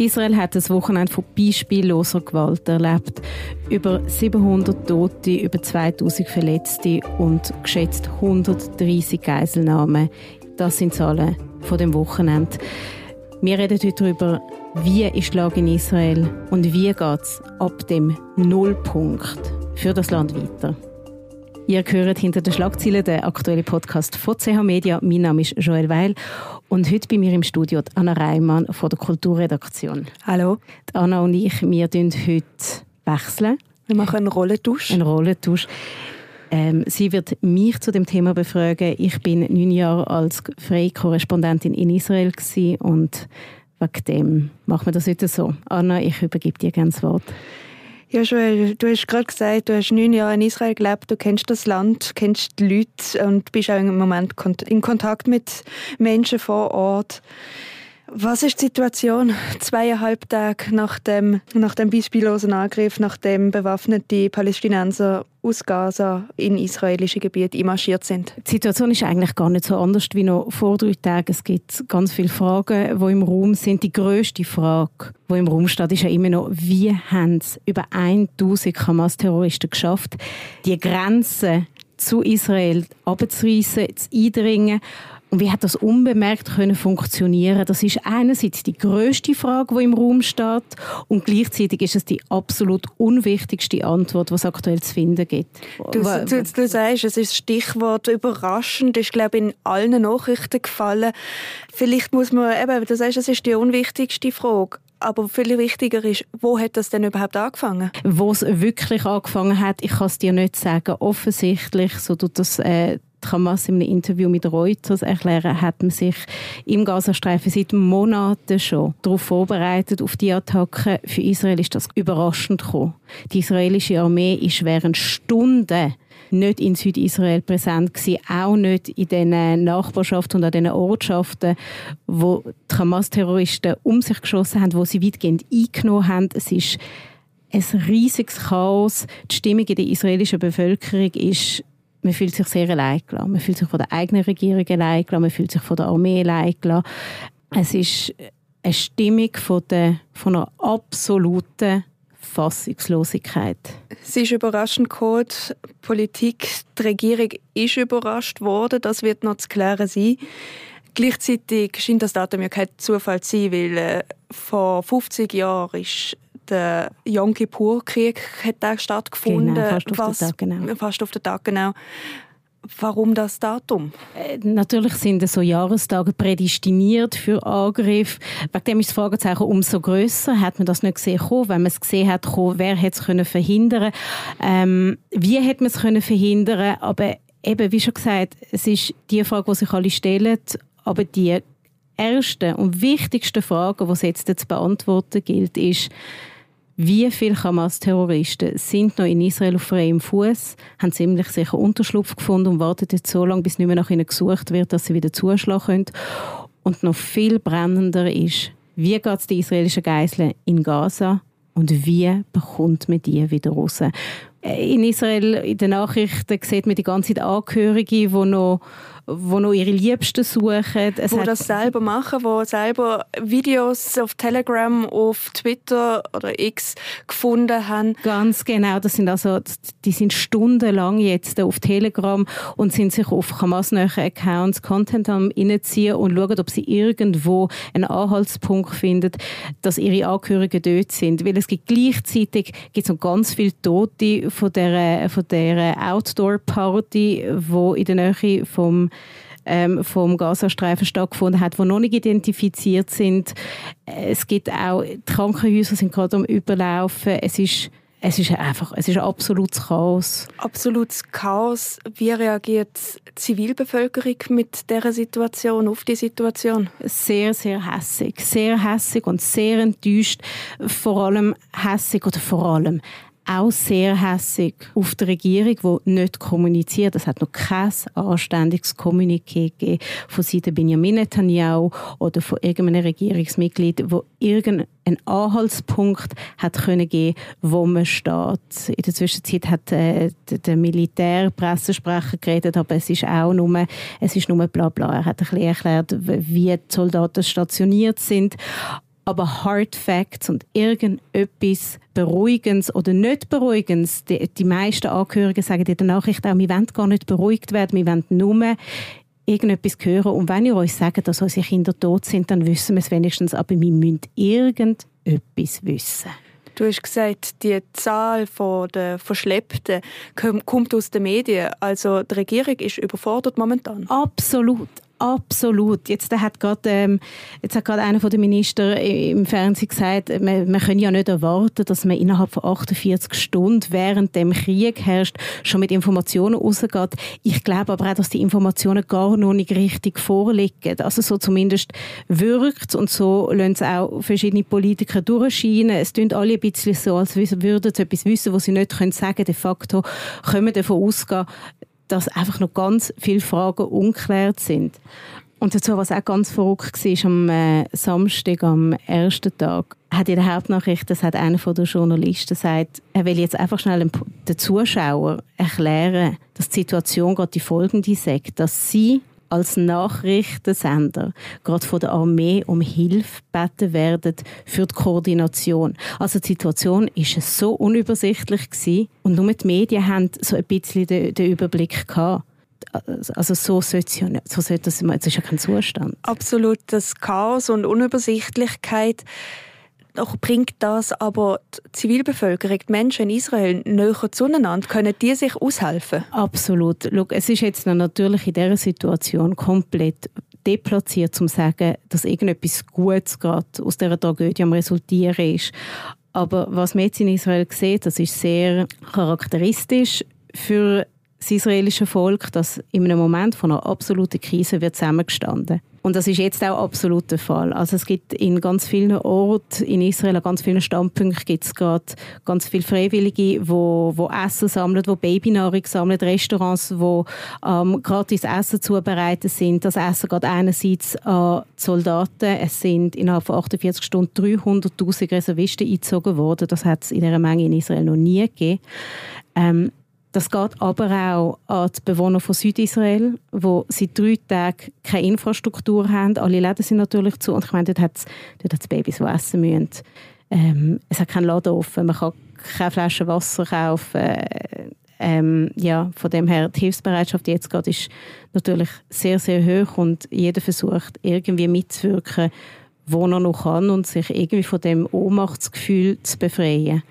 Israel hat das Wochenende von beispielloser Gewalt erlebt. Über 700 Tote, über 2000 Verletzte und geschätzt 130 Geiselnahmen. Das sind Zahlen von dem Wochenende. Wir reden heute darüber, wie ist die Lage in Israel und wie geht es ab dem Nullpunkt für das Land weiter. Ihr hört hinter den Schlagzeilen den aktuellen Podcast von CH Media. Mein Name ist Joel Weil und heute bei mir im Studio Anna Reimann von der Kulturredaktion. Hallo. Die Anna und ich, wir wechseln heute wechseln. Wir machen einen Rollentausch. Einen Rollentausch. Ähm, sie wird mich zu dem Thema befragen. Ich bin neun Jahre als freie Korrespondentin in Israel und wegen dem machen wir das heute so. Anna, ich übergebe dir gerne das Wort. Ja, Joel, du hast gerade gesagt, du hast neun Jahre in Israel gelebt, du kennst das Land, kennst die Leute und bist auch im Moment in Kontakt mit Menschen vor Ort. Was ist die Situation zweieinhalb Tage nach dem, nach dem beispiellosen Angriff, nachdem bewaffnete Palästinenser aus Gaza in israelische Gebiete einmarschiert sind? Die Situation ist eigentlich gar nicht so anders wie noch vor drei Tagen. Es gibt ganz viele Fragen, die im Raum sind. Die größte Frage, die im Raum steht, ist ja immer noch, wie haben es über 1000 Hamas-Terroristen geschafft, die Grenze zu Israel abzureißen, zu eindringen und wie hat das unbemerkt können funktionieren? Das ist einerseits die größte Frage, die im Raum steht, und gleichzeitig ist es die absolut unwichtigste Antwort, was aktuell zu finden gibt. Du, du, du sagst, es ist Stichwort überraschend, ist glaube ich in allen Nachrichten gefallen. Vielleicht muss man, eben, du sagst, es ist die unwichtigste Frage. Aber viel wichtiger ist, wo hat das denn überhaupt angefangen? Wo es wirklich angefangen hat, ich kann es dir nicht sagen. Offensichtlich, so tut das äh, Hamas in einem Interview mit Reuters erklären, hat man sich im Gazastreifen seit Monaten schon darauf vorbereitet, auf die Attacke. Für Israel ist das überraschend gekommen. Die israelische Armee ist während Stunden nicht in Südisrael präsent gewesen, auch nicht in den Nachbarschaften und an den Ortschaften, wo die Hamas-Terroristen um sich geschossen haben, wo sie weitgehend eingenommen haben. Es ist ein riesiges Chaos. Die Stimmung in der israelischen Bevölkerung ist man fühlt sich sehr allein gelassen. Man fühlt sich von der eigenen Regierung allein gelassen, man fühlt sich von der Armee allein gelassen. Es ist eine Stimmung von, der, von einer absoluten Fassungslosigkeit. Es ist überraschend gekommen, die Politik, die Regierung ist überrascht worden, das wird noch zu klären sein. Gleichzeitig scheint das Datum ja kein Zufall zu sein, weil äh, vor 50 Jahren ist der Yom Kippur-Krieg stattgefunden. Genau, fast auf den Tag genau. Fast auf den Tag, genau. Warum das Datum? Äh, natürlich sind so Jahrestage prädestiniert für Angriff. Wegen dem ist das Fragezeichen umso größer. Hat man das nicht gesehen Wenn man es gesehen hat, wer hätte es können verhindern? Ähm, wie hätte man es können verhindern? Aber eben, wie schon gesagt, es ist die Frage, die sich alle stellen. Aber die erste und wichtigste Frage, die es jetzt zu beantworten gilt, ist, wie viele Hamas-Terroristen sind noch in Israel auf freiem Fuß, haben ziemlich sicher Unterschlupf gefunden und warten jetzt so lange, bis nicht mehr nach ihnen gesucht wird, dass sie wieder zuschlagen können. Und noch viel brennender ist, wie geht es den israelischen Geiseln in Gaza und wie bekommt man die wieder raus? Äh, in Israel, in den Nachrichten, sieht man die ganze Zeit Angehörige, die noch die noch ihre Liebsten suchen. Es wo das selber machen, wo selber Videos auf Telegram, auf Twitter oder X gefunden haben. Ganz genau, das sind also, die sind stundenlang jetzt auf Telegram und sind sich auf Hamas-nahe Accounts Content am reinziehen und schauen, ob sie irgendwo einen Anhaltspunkt finden, dass ihre Angehörigen dort sind. Weil es gibt gleichzeitig gibt's noch ganz viele Tote von der, von der Outdoor-Party, wo in der Nähe vom ähm, vom Gazastreifen stattgefunden hat, die noch nicht identifiziert sind. Es gibt auch, die Krankenhäuser sind gerade am Überlaufen. Es ist es ist einfach, es ist ein absolutes Chaos. Absolutes Chaos. Wie reagiert die Zivilbevölkerung mit dieser Situation, auf die Situation? Sehr, sehr hässig. Sehr hässig und sehr enttäuscht. Vor allem hässig oder vor allem auch sehr hässig auf die Regierung, die nicht kommuniziert. Es hat noch kein anständiges Kommuniqué gegeben von Seiten Benjamin Netanyahu oder von irgendeinem Regierungsmitglied, wo irgendeinen Anhaltspunkt hat können geben, wo man steht. In der Zwischenzeit hat äh, der Militärpressesprecher geredet, aber es ist auch nur, es ist nur bla bla. Er hat ein bisschen erklärt, wie die Soldaten stationiert sind. Aber Hard Facts und irgendetwas Beruhigendes oder nicht Beruhigendes, die, die meisten Angehörigen sagen in der Nachricht auch, wir wollen gar nicht beruhigt werden, wir wollen nur irgendetwas hören. Und wenn ihr euch sagt, dass unsere Kinder tot sind, dann wissen wir es wenigstens, aber wir müssen irgendetwas wissen. Du hast gesagt, die Zahl der Verschleppten kommt aus den Medien. Also die Regierung ist überfordert momentan. Absolut, Absolut. Jetzt hat gerade ähm, jetzt hat gerade einer der Minister im Fernsehen gesagt, man, man ja nicht erwarten, dass man innerhalb von 48 Stunden während dem Krieg herrscht schon mit Informationen rausgeht. Ich glaube aber auch, dass die Informationen gar noch nicht richtig vorliegen. Also so zumindest wirkt und so lassen es auch verschiedene Politiker durchscheinen. Es tun alle ein bisschen so, als würden sie etwas wissen, was sie nicht können sagen. De facto können wir davon ausgehen, dass einfach noch ganz viele Fragen unklärt sind. Und dazu, was auch ganz verrückt war, am äh, Samstag, am ersten Tag, hat in der Hauptnachricht, das hat einer der Journalisten gesagt, er will jetzt einfach schnell den Zuschauer erklären, dass die Situation gerade die folgende sagt, dass sie als Nachrichtensender gerade von der Armee um Hilfe beten werden für die Koordination. Also die Situation ist so unübersichtlich gewesen und nur die Medien haben so ein bisschen den, den Überblick gehabt. Also so sollte es ja so sollte das, das ist ja kein Zustand. Absolut, das Chaos und Unübersichtlichkeit doch bringt das aber die Zivilbevölkerung, die Menschen in Israel, näher zueinander? Können die sich aushelfen? Absolut. Schau, es ist jetzt natürlich in dieser Situation komplett deplatziert, um zu sagen, dass irgendetwas Gutes gerade aus dieser Tragödie am Resultieren ist. Aber was man jetzt in Israel sieht, das ist sehr charakteristisch für das israelische Volk, dass in einem Moment von einer absoluten Krise wird zusammengestanden. Und das ist jetzt auch absolut der Fall. Also es gibt in ganz vielen Orten in Israel, an ganz vielen Standpunkten gibt es gerade ganz viele Freiwillige, wo, wo Essen sammeln, wo Babynahrung sammeln, Restaurants, wo ähm, gratis Essen zubereitet sind. Das Essen geht einerseits an Soldaten. Es sind innerhalb von 48 Stunden 300'000 Reservisten eingezogen worden. Das hat es in dieser Menge in Israel noch nie gegeben. Ähm, das geht aber auch an die Bewohner von Südisrael, die seit drei Tagen keine Infrastruktur haben. Alle Läden sind natürlich zu. Und ich meine, dort hat es dort Babys, die essen müssen. Ähm, es hat keinen Laden offen, man kann keine Flaschen Wasser kaufen. Ähm, ja, von dem her, die Hilfsbereitschaft jetzt gerade ist natürlich sehr, sehr hoch und jeder versucht irgendwie mitzuwirken, wo er noch kann und sich irgendwie von dem Ohnmachtsgefühl zu befreien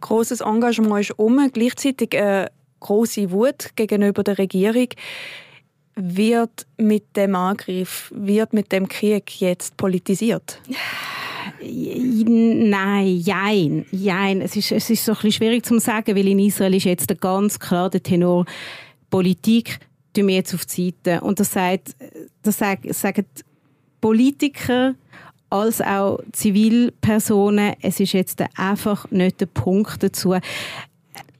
großes Engagement ist um, gleichzeitig eine große Wut gegenüber der Regierung. Wird mit dem Angriff, wird mit dem Krieg jetzt politisiert? Nein, jein, jein. Es ist, es ist so ein schwierig zu sagen, weil in Israel ist jetzt ganz klar der Tenor Politik tun wir jetzt auf die Seite. Und das, sagt, das sagen Politiker als auch Zivilpersonen. Es ist jetzt einfach nicht der Punkt dazu.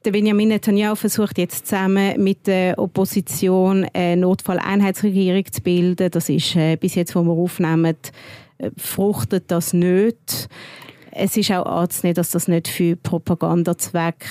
Der Benjamin Netanyahu versucht jetzt zusammen mit der Opposition eine Notfalleinheitsregierung zu bilden. Das ist äh, bis jetzt, wo wir aufnehmen, äh, fruchtet das nicht. Es ist auch anzunehmen, dass das nicht für Propagandazwecke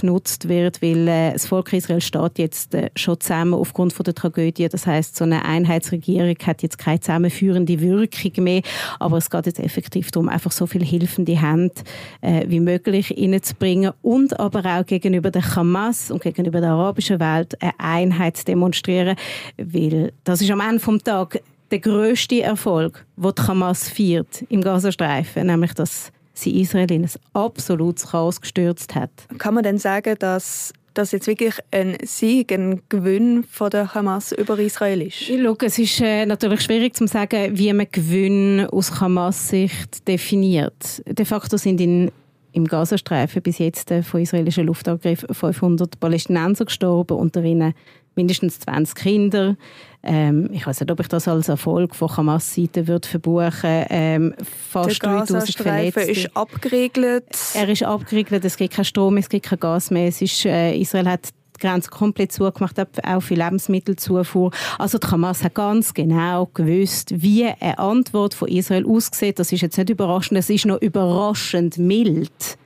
genutzt wird, weil äh, das Volk Israel steht jetzt äh, schon zusammen aufgrund von der Tragödie. Das heißt, so eine Einheitsregierung hat jetzt keine zusammenführende Wirkung mehr, aber es geht jetzt effektiv darum, einfach so viel hilfende Hände äh, wie möglich reinzubringen und aber auch gegenüber der Hamas und gegenüber der arabischen Welt eine Einheit zu demonstrieren, weil das ist am Ende vom Tag der größte Erfolg, den die Hamas feiert im Gazastreifen, nämlich dass sie Israel in ein absolutes Chaos gestürzt hat. Kann man denn sagen, dass das jetzt wirklich ein Sieg, ein Gewinn von der Hamas über Israel ist? Schau, es ist äh, natürlich schwierig zu sagen, wie man Gewinn aus Hamas-Sicht definiert. De facto sind in im Gazastreifen bis jetzt äh, von israelischen Luftangriffen 500 Palästinenser gestorben, unter ihnen mindestens 20 Kinder. Ähm, ich weiß nicht, ob ich das als Erfolg von Hamas-Seite würde verbuchen ähm, Fast 3000 Verletzte. ist abgeriegelt. Er ist abgeriegelt, es gibt keinen Strom, es gibt kein Gas mehr. Ist, äh, Israel hat die Grenze komplett zugemacht, auch für Lebensmittelzufuhr. Also die Hamas hat ganz genau gewusst, wie eine Antwort von Israel aussieht. Das ist jetzt nicht überraschend, es ist noch überraschend mild,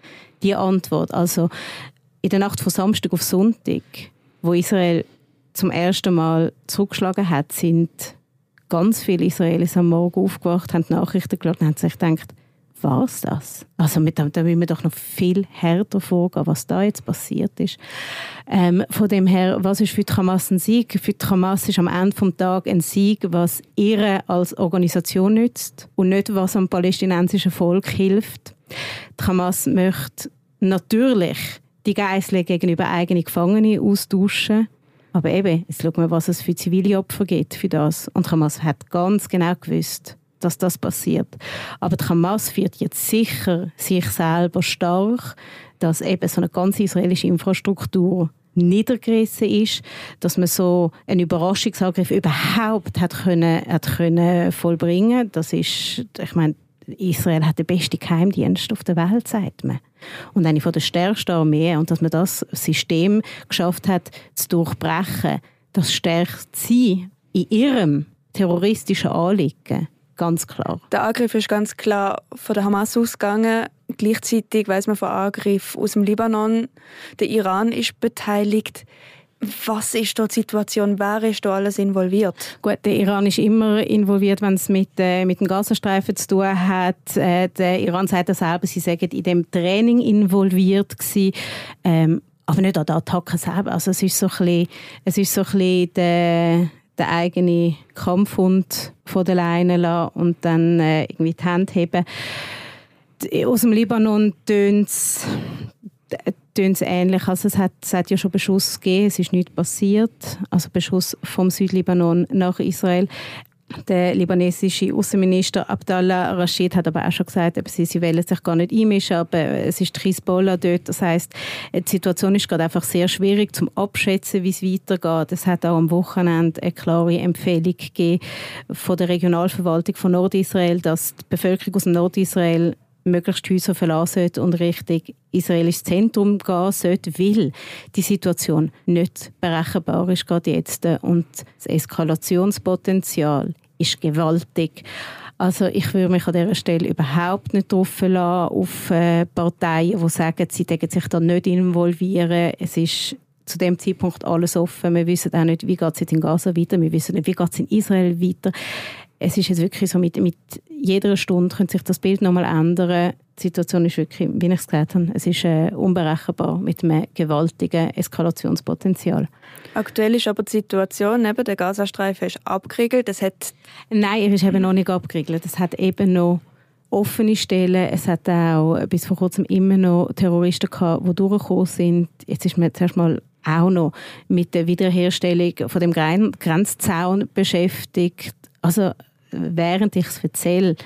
die Antwort. Also in der Nacht von Samstag auf Sonntag, wo Israel zum ersten Mal zurückgeschlagen hat, sind ganz viele Israelis am Morgen aufgewacht, haben Nachrichten geschaut und haben sich gedacht, war es das? Also mit, da müssen wir doch noch viel härter vorgehen, was da jetzt passiert ist. Ähm, von dem her, was ist für die Hamas ein Sieg? Für die Hamas ist am Ende des Tages ein Sieg, was ihr als Organisation nützt und nicht, was am palästinensischen Volk hilft. Die Hamas möchte natürlich die Geiseln gegenüber eigenen Gefangenen austauschen. Aber eben, jetzt schauen wir, was es für zivile Opfer gibt für das. Und Hamas hat ganz genau gewusst, dass das passiert. Aber Hamas führt jetzt sicher sich selber stark, dass eben so eine ganze israelische Infrastruktur niedergerissen ist, dass man so einen Überraschungsangriff überhaupt hat können, hat können vollbringen. Das ist, ich meine, Israel hat den besten Geheimdienst auf der Welt, sagt man. Und eine von der stärksten Armeen. Und dass man das System geschafft hat, zu durchbrechen, das stärkt sie in ihrem terroristischen Anliegen ganz klar. Der Angriff ist ganz klar von der Hamas ausgegangen. Gleichzeitig weiß man von Angriff aus dem Libanon. Der Iran ist beteiligt. Was ist da die Situation? Wer ist da alles involviert? Gut, der Iran ist immer involviert, wenn es mit, äh, mit dem Gazastreifen zu tun hat. Äh, der Iran sagt ja selber, sie sagen in dem Training involviert gewesen. Ähm, aber nicht an der Attacke selber. Also es ist so ein bisschen, es ist so ein bisschen der den eigenen Kampfhund von der Leine lassen und dann äh, irgendwie die Hände heben. Aus dem Libanon tönt es ähnlich. Also es, hat, es hat ja schon Beschuss gegeben, es ist nichts passiert. Also Beschuss vom Südlibanon nach Israel. Der libanesische Außenminister Abdallah Rashid hat aber auch schon gesagt, sie, sie wollen sich gar nicht einmischen, aber es ist Hezbollah dort. Das heißt, die Situation ist gerade einfach sehr schwierig zum Abschätzen, wie es weitergeht. Es hat auch am Wochenende eine klare Empfehlung gegeben von der Regionalverwaltung von Nordisrael, dass die Bevölkerung aus dem Nordisrael möglichst Häuser verlassen sollte und Richtung israelisches Zentrum gehen sollte, weil die Situation nicht berechenbar ist gerade jetzt und das Eskalationspotenzial ist gewaltig. Also ich würde mich an dieser Stelle überhaupt nicht drauf verlassen auf äh, Parteien, die sagen, sie sich da nicht involvieren. Es ist zu dem Zeitpunkt alles offen. Wir wissen auch nicht, wie geht es in Gaza weiter. Wir wissen nicht, wie geht es in Israel weiter es ist jetzt wirklich so, mit, mit jeder Stunde könnte sich das Bild nochmal ändern. Die Situation ist wirklich, wie ich es gesagt habe, es ist äh, unberechenbar mit einem gewaltigen Eskalationspotenzial. Aktuell ist aber die Situation, eben, der Gazastreifen ist abgeriegelt. Es hat Nein, er ist eben noch nicht abgeriegelt. Es hat eben noch offene Stellen. Es hat auch bis vor kurzem immer noch Terroristen gehabt, die durchgekommen sind. Jetzt ist man zuerst mal auch noch mit der Wiederherstellung von dem Grenzzaun beschäftigt. Also während ich es erzähle,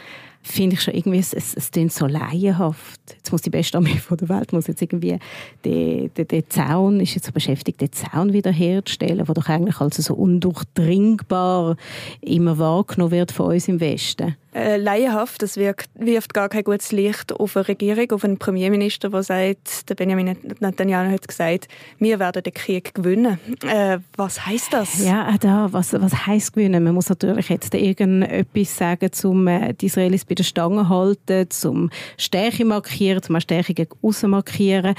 finde ich schon irgendwie, es, es, klingt so laienhaft. Jetzt muss die beste Armee von der Welt muss jetzt irgendwie den, den, den Zaun, ist jetzt so beschäftigt, den Zaun wiederherzustellen, der doch eigentlich als so undurchdringbar immer wahrgenommen wird von uns im Westen äh, laienhaft. Das wirkt, wirft gar kein gutes Licht auf eine Regierung, auf einen Premierminister, der sagt, der Benjamin Netanyahu hat gesagt, wir werden den Krieg gewinnen. Äh, was heißt das? Ja, da, was, was heißt gewinnen? Man muss natürlich jetzt irgendetwas sagen, um äh, die Israelis bei der Stange halten, zum Stärke markieren, zum Stärke gegen außen markieren.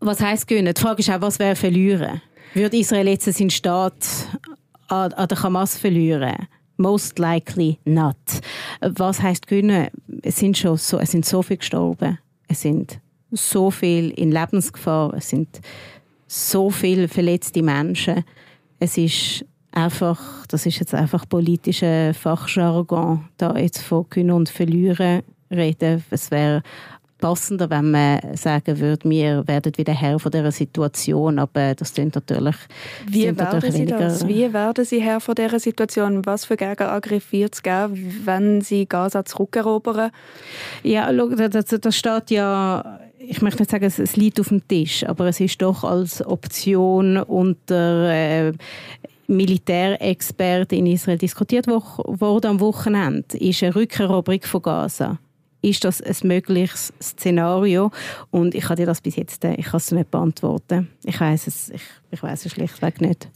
Was heißt gewinnen? Die Frage ist auch, was wäre verlieren? Würde Israel jetzt seinen Staat an, an der Hamas verlieren? Most likely not. Was heißt gewinnen? Es sind schon so, es sind so viele gestorben. Es sind so viele in Lebensgefahr. Es sind so viele verletzte Menschen. Es ist einfach, das ist jetzt einfach politischer Fachjargon, da jetzt von gewinnen und verlieren reden. Es wäre passender, wenn man sagen würde, wir werden wieder Herr von dieser Situation, aber das klingt natürlich Wie werden natürlich Sie das? Wie werden Sie Herr von dieser Situation? Was für Gegenangriff wird es geben, wenn Sie Gaza zurückerobern? Ja, das, das steht ja ich möchte nicht sagen, es, liegt auf dem Tisch, aber es ist doch als Option unter äh, Militärexperten in Israel diskutiert worden am Wochenende, ist eine Rückeroberung von Gaza ist das ein mögliches Szenario? Und ich kann dir das bis jetzt äh, ich kann es nicht beantworten. Ich weiß es, ich, ich weiß es schlichtweg nicht.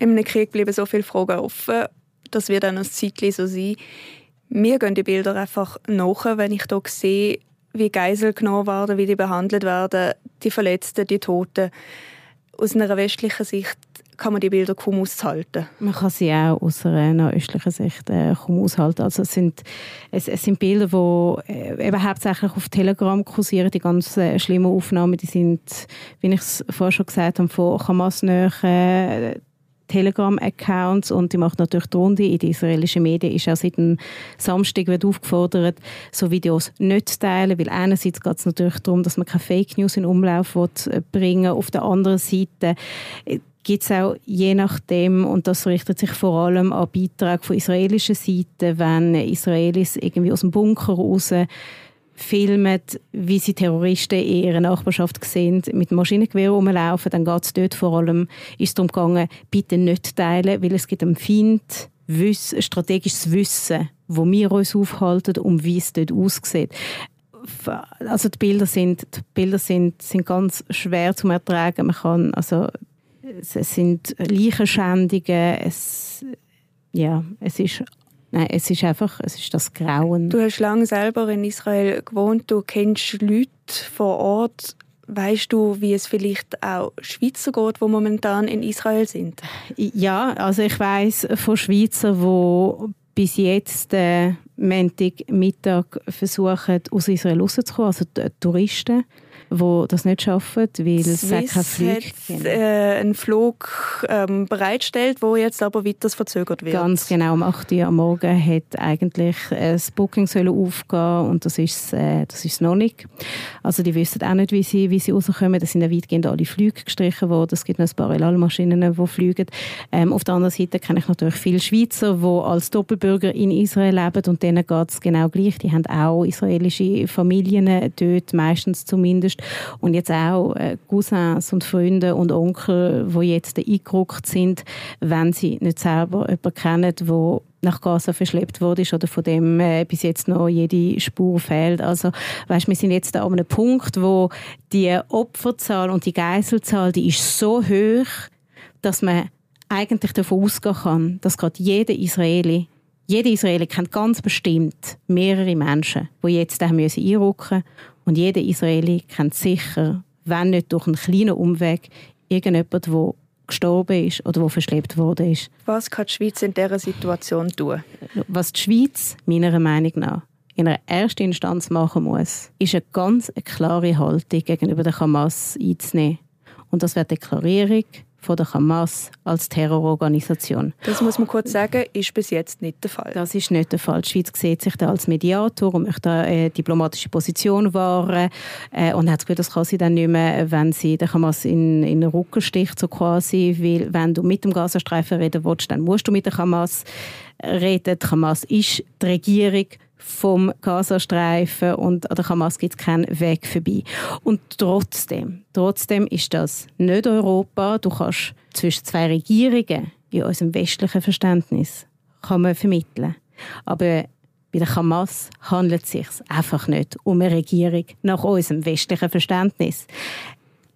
Einem Krieg bleiben so viele Fragen offen. Das wird dann ein Zeitchen so sein. Mir gehen die Bilder einfach nach, wenn ich hier sehe, wie Geisel genommen werden, wie die behandelt werden, die Verletzten, die Toten. Aus einer westlichen Sicht kann man die Bilder kaum aushalten. Man kann sie auch aus einer östlichen Sicht äh, kaum aushalten. Also es sind, es, es sind Bilder, die äh, eben hauptsächlich auf Telegram kursieren. Die ganz äh, schlimmen Aufnahmen, die sind, wie ich es vorher schon gesagt habe, von Hamas-nähen äh, Telegram-Accounts und die macht natürlich die Runde in den israelischen Medien. Ist auch seit dem Samstag wird aufgefordert, so Videos nicht zu teilen, weil einerseits geht es natürlich darum, dass man keine Fake News in Umlauf will, bringen Auf der anderen Seite gibt es auch je nachdem, und das richtet sich vor allem an Beiträge von israelischer Seite, wenn Israelis irgendwie aus dem Bunker raus filmen, wie sie Terroristen in ihrer Nachbarschaft sehen, mit Maschinengewehr rumlaufen, dann geht es dort vor allem ist darum gegangen, bitte nicht teilen, weil es gibt am Feind Wissen, strategisches Wissen, wo wir uns aufhalten und wie es dort aussieht. Also die Bilder sind, die Bilder sind, sind ganz schwer zu ertragen. Man kann, also, es sind Leichenschändungen, es, ja, es ist Nein, es ist einfach, es ist das Grauen. Du hast lange selber in Israel gewohnt, du kennst Leute vor Ort. Weißt du, wie es vielleicht auch Schweizer geht, die momentan in Israel sind? Ja, also ich weiß von Schweizer, die bis jetzt äh, Montagmittag versuchen, aus Israel rauszukommen, also Touristen die das nicht schaffen, weil Swiss es Flug hat, äh, einen Flug ähm, bereitstellt, wo jetzt aber weiter verzögert wird. Ganz genau. Um 8 Uhr am Morgen hat eigentlich äh, das Booking sollen aufgehen und das ist äh, das ist noch nicht. Also die wissen auch nicht, wie sie, wie sie rauskommen. Da sind ja weitgehend alle Flüge gestrichen worden. Es gibt noch ein paar Elalmaschinen, die fliegen. Ähm, auf der anderen Seite kenne ich natürlich viele Schweizer, die als Doppelbürger in Israel leben und denen geht es genau gleich. Die haben auch israelische Familien dort, meistens zumindest ist. Und jetzt auch äh, Cousins und Freunde und Onkel, die jetzt eingerückt sind, wenn sie nicht selber jemanden kennen, der nach Gaza verschleppt wurde oder von dem äh, bis jetzt noch jede Spur fehlt. Also, weißt, wir sind jetzt an einem Punkt, wo die Opferzahl und die Geiselzahl, die ist so hoch, dass man eigentlich davon ausgehen kann, dass gerade jeder Israeli, jeder Israeli kennt ganz bestimmt mehrere Menschen, die jetzt da einrücken müssen und jeder Israeli kennt sicher, wenn nicht durch einen kleinen Umweg, irgendjemand, der gestorben ist oder der verschleppt worden ist. Was kann die Schweiz in dieser Situation tun? Was die Schweiz, meiner Meinung nach, in einer ersten Instanz machen muss, ist eine ganz klare Haltung gegenüber der Hamas einzunehmen. Und das wäre die Deklarierung von der Hamas als Terrororganisation. Das muss man kurz sagen, ist bis jetzt nicht der Fall. Das ist nicht der Fall. Die Schweiz sieht sich da als Mediator und möchte eine äh, diplomatische Position wahren äh, und hat das Gefühl, das kann sie dann nicht mehr, wenn sie der Hamas in, in den Rücken sticht, so quasi, weil wenn du mit dem Gazastreifen reden willst, dann musst du mit der Hamas reden. Die Hamas ist die Regierung vom Gazastreifen und an der Hamas gibt es keinen Weg vorbei. Und trotzdem, trotzdem ist das nicht Europa. Du kannst zwischen zwei Regierungen in unserem westlichen Verständnis kann man vermitteln. Aber bei der Hamas handelt es sich einfach nicht um eine Regierung nach unserem westlichen Verständnis.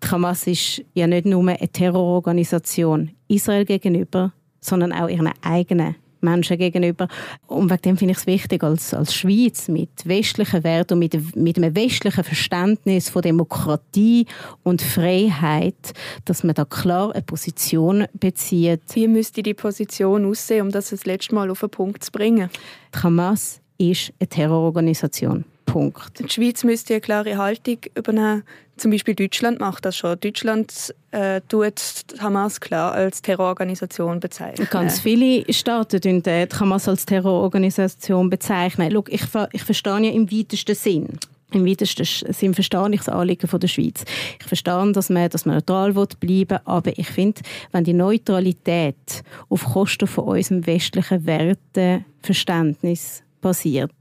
Die Hamas ist ja nicht nur eine Terrororganisation Israel gegenüber, sondern auch ihren eigenen Menschen gegenüber. Und wegen dem finde ich es wichtig, als, als Schweiz mit westlichen Werten und mit, mit einem westlichen Verständnis von Demokratie und Freiheit, dass man da klar eine Position bezieht. Wie müsste die Position aussehen, um das das letzte Mal auf den Punkt zu bringen? Die Hamas ist eine Terrororganisation. Punkt. Die Schweiz müsste eine klare Haltung übernehmen. Zum Beispiel Deutschland macht das schon. Deutschland äh, tut Hamas klar als Terrororganisation bezeichnen. Ganz viele Staaten die Hamas als Terrororganisation. bezeichnen. Schau, ich, ich verstehe ja im weitesten Sinn im weitesten Sinn verstehe ich das Anliegen von der Schweiz. Ich verstehe, dass man, dass man neutral bleiben will, aber ich finde, wenn die Neutralität auf Kosten von unserem westlichen Werteverständnis passiert,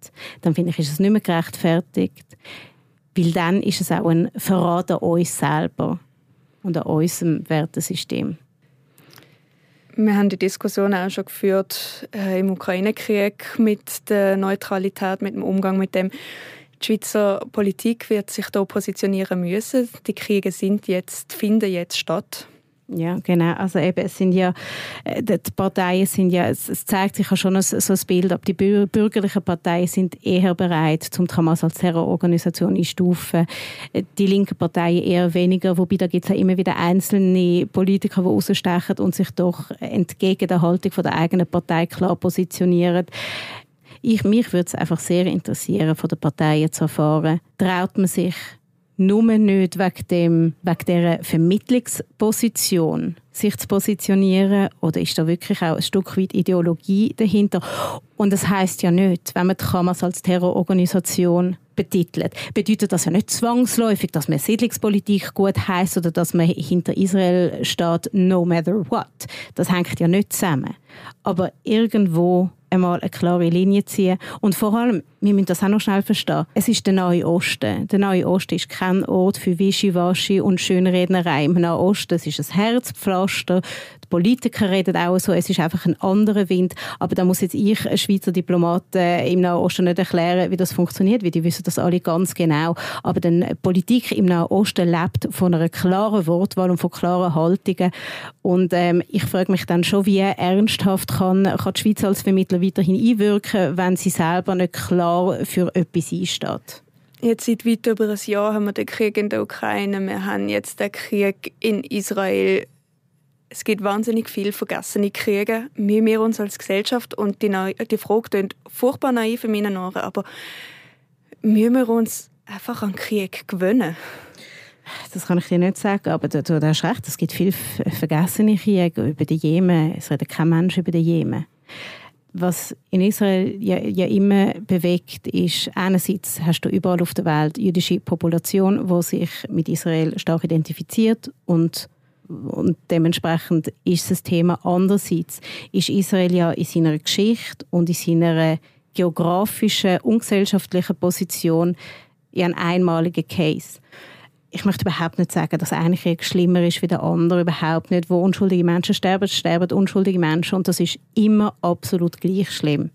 dann finde ich, ist es nicht mehr gerechtfertigt, weil dann ist es auch ein Verrat an uns selber und an unserem Wertesystem. Wir haben die Diskussion auch schon geführt äh, im Ukraine-Krieg mit der Neutralität, mit dem Umgang mit dem. Die Schweizer Politik wird sich da positionieren müssen. Die Kriege sind jetzt, finden jetzt statt. Ja, genau. Also eben, es sind ja, äh, die Parteien sind ja, es, zeigt sich ja schon so ein Bild, aber die bürgerlichen Parteien sind eher bereit, zum Hamas als Terrororganisation einstufen. Äh, die linken Parteien eher weniger, wobei da gibt es ja immer wieder einzelne Politiker, die rausstechen und sich doch entgegen der Haltung von der eigenen Partei klar positionieren. Ich, mich würde es einfach sehr interessieren, von den Parteien zu erfahren, traut man sich nur nicht wegen, dem, wegen dieser Vermittlungsposition sich zu positionieren oder ist da wirklich auch ein Stück weit Ideologie dahinter? Und das heißt ja nicht, wenn man die Hamas als Terrororganisation betitelt, bedeutet das ja nicht zwangsläufig, dass man Siedlungspolitik gut heißt oder dass man hinter Israel steht, no matter what. Das hängt ja nicht zusammen. Aber irgendwo einmal eine klare Linie ziehen. Und vor allem, wir müssen das auch noch schnell verstehen, es ist der Neue Osten. Der Neue Osten ist kein Ort für Wischiwaschi und Schönrednerei. Im Nahen Osten es ist ein Herzpflaster. Die Politiker reden auch so, es ist einfach ein anderer Wind. Aber da muss jetzt ich, ein Schweizer Diplomat äh, im Nahen Osten, nicht erklären, wie das funktioniert, weil die wissen das alle ganz genau. Aber die Politik im Nahen Osten lebt von einer klaren Wortwahl und von klaren Haltungen. Und ähm, ich frage mich dann schon, wie ernsthaft kann, kann die Schweiz als Vermittler weiterhin einwirken, wenn sie selber nicht klar für etwas einsteht? Jetzt seit weit über ein Jahr haben wir den Krieg in der Ukraine, wir haben jetzt den Krieg in Israel. Es gibt wahnsinnig viele vergessene Kriege. Wir, wir uns als Gesellschaft und die, die Frage klingt furchtbar naiv in meinen Ohren, aber müssen wir uns einfach an Krieg gewöhnen? Das kann ich dir nicht sagen, aber du, du hast recht, es gibt viele vergessene Kriege über den Jemen. Es redet kein Mensch über den Jemen was in Israel ja, ja, immer bewegt, ist, einerseits hast du überall auf der Welt jüdische Population, die sich mit Israel stark identifiziert und, und dementsprechend ist das Thema. Andererseits ist Israel ja in seiner Geschichte und in seiner geografischen und gesellschaftlichen Position ja ein einmaliger Case ich möchte überhaupt nicht sagen, dass ein Krieg schlimmer ist wie der andere. Überhaupt nicht. Wo unschuldige Menschen sterben, sterben unschuldige Menschen. Und das ist immer absolut gleich schlimm.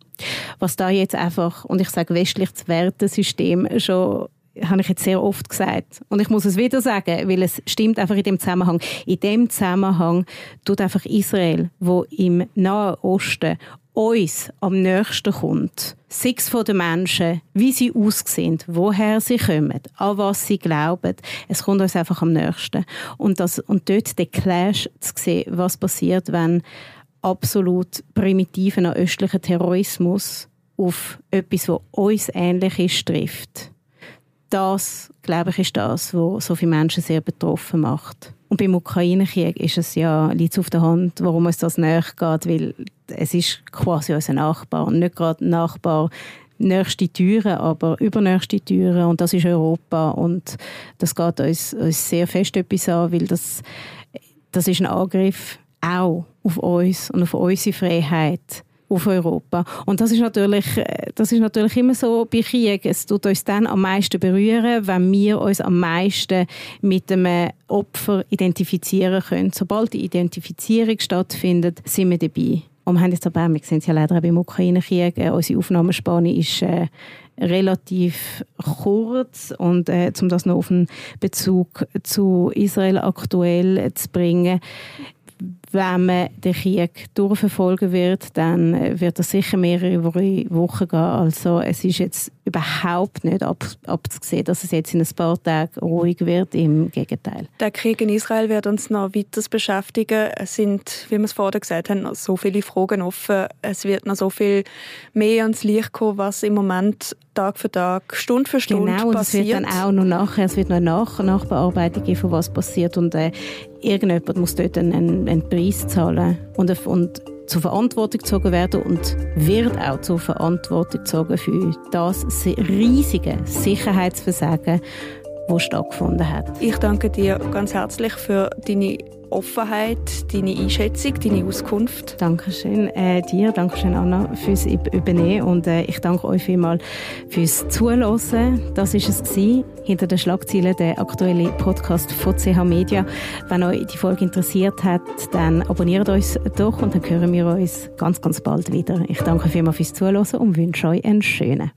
Was da jetzt einfach, und ich sage westliches Wertesystem schon habe ich jetzt sehr oft gesagt. Und ich muss es wieder sagen, weil es stimmt einfach in dem Zusammenhang. In dem Zusammenhang tut einfach Israel, wo im Nahen Osten uns am nächsten kommt, sechs von den Menschen, wie sie aussehen, woher sie kommen, an was sie glauben, es kommt uns einfach am nächsten. Und, das, und dort den Clash zu sehen, was passiert, wenn absolut primitiven östlichen Terrorismus auf etwas, was uns ähnlich ist, trifft. Das, glaube ich, ist das, was so viele Menschen sehr betroffen macht. Und beim Ukraine-Krieg ist es ja, liegt auf der Hand, warum es das näher geht, weil es ist quasi unser Nachbar. Nicht gerade Nachbar nächste Türen, aber übernächste Türen und das ist Europa und das geht uns, uns sehr fest etwas an, weil das, das ist ein Angriff auch auf uns und auf unsere Freiheit auf Europa. Und das ist natürlich, das ist natürlich immer so bei Krieg. Es tut uns dann am meisten berühren, wenn wir uns am meisten mit einem Opfer identifizieren können. Sobald die Identifizierung stattfindet, sind wir dabei. Und wir haben jetzt aber, wir sehen es ja leider auch beim Ukraine-Krieg, äh, unsere Aufnahmespanne ist äh, relativ kurz. Und äh, um das noch auf einen Bezug zu Israel aktuell zu bringen, wenn man den Krieg durchverfolgen wird, dann wird das sicher mehrere Wochen gehen. Also es ist jetzt überhaupt nicht ab, abzusehen, dass es jetzt in ein paar Tagen ruhig wird. Im Gegenteil. Der Krieg in Israel wird uns noch weiter beschäftigen. Es sind, wie wir es vorher gesagt haben, noch so viele Fragen offen. Es wird noch so viel mehr ans Licht kommen, was im Moment Tag für Tag, Stunde für Stunde genau, und passiert. Genau, es wird dann auch noch nachher, es wird noch eine Nach Nachbearbeitung geben, von was passiert und äh, irgendjemand muss dort einen, einen Preis zahlen und, und zur Verantwortung gezogen werden und wird auch zur Verantwortung gezogen für das riesige Sicherheitsversagen, das stattgefunden hat. Ich danke dir ganz herzlich für deine Offenheit, deine Einschätzung, deine Auskunft. Dankeschön äh, dir, Dankeschön Anna fürs Übernehmen und äh, ich danke euch vielmals fürs Zuhören. Das ist es gewesen, hinter den Schlagzeilen der aktuelle Podcast von CH Media. Wenn euch die Folge interessiert hat, dann abonniert uns doch und dann hören wir uns ganz, ganz bald wieder. Ich danke vielmals fürs Zuhören und wünsche euch einen schönen.